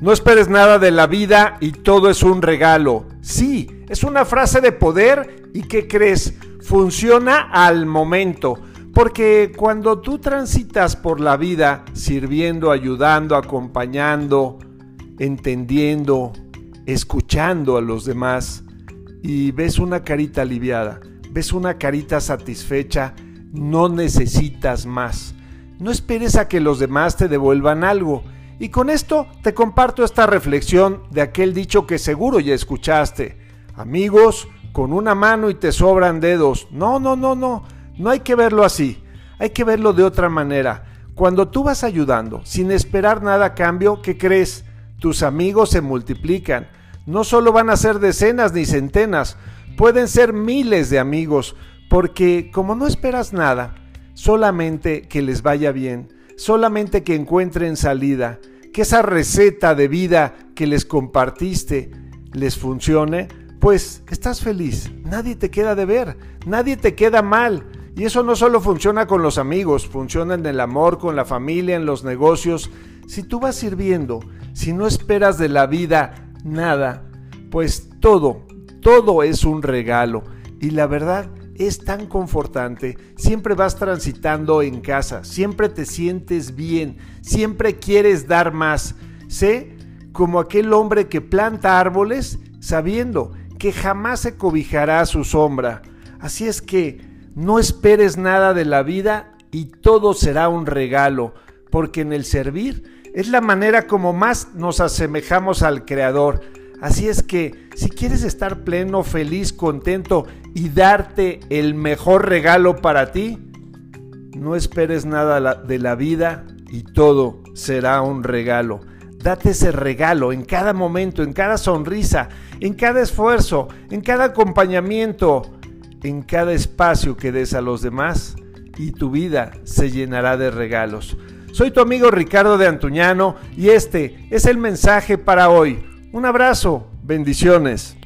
No esperes nada de la vida y todo es un regalo. Sí, es una frase de poder y ¿qué crees? Funciona al momento. Porque cuando tú transitas por la vida sirviendo, ayudando, acompañando, entendiendo, escuchando a los demás y ves una carita aliviada, ves una carita satisfecha, no necesitas más. No esperes a que los demás te devuelvan algo y con esto te comparto esta reflexión de aquel dicho que seguro ya escuchaste. Amigos, con una mano y te sobran dedos. No, no, no, no. No hay que verlo así. Hay que verlo de otra manera. Cuando tú vas ayudando sin esperar nada a cambio, ¿qué crees? Tus amigos se multiplican. No solo van a ser decenas ni centenas, pueden ser miles de amigos, porque como no esperas nada, solamente que les vaya bien, solamente que encuentren salida, que esa receta de vida que les compartiste les funcione, pues estás feliz, nadie te queda de ver, nadie te queda mal. Y eso no solo funciona con los amigos, funciona en el amor, con la familia, en los negocios. Si tú vas sirviendo, si no esperas de la vida nada, pues todo, todo es un regalo. Y la verdad es tan confortante. Siempre vas transitando en casa, siempre te sientes bien, siempre quieres dar más. Sé como aquel hombre que planta árboles sabiendo que jamás se cobijará a su sombra. Así es que no esperes nada de la vida y todo será un regalo, porque en el servir es la manera como más nos asemejamos al Creador Así es que si quieres estar pleno, feliz, contento y darte el mejor regalo para ti, no esperes nada de la vida y todo será un regalo. Date ese regalo en cada momento, en cada sonrisa, en cada esfuerzo, en cada acompañamiento, en cada espacio que des a los demás y tu vida se llenará de regalos. Soy tu amigo Ricardo de Antuñano y este es el mensaje para hoy. Un abrazo, bendiciones.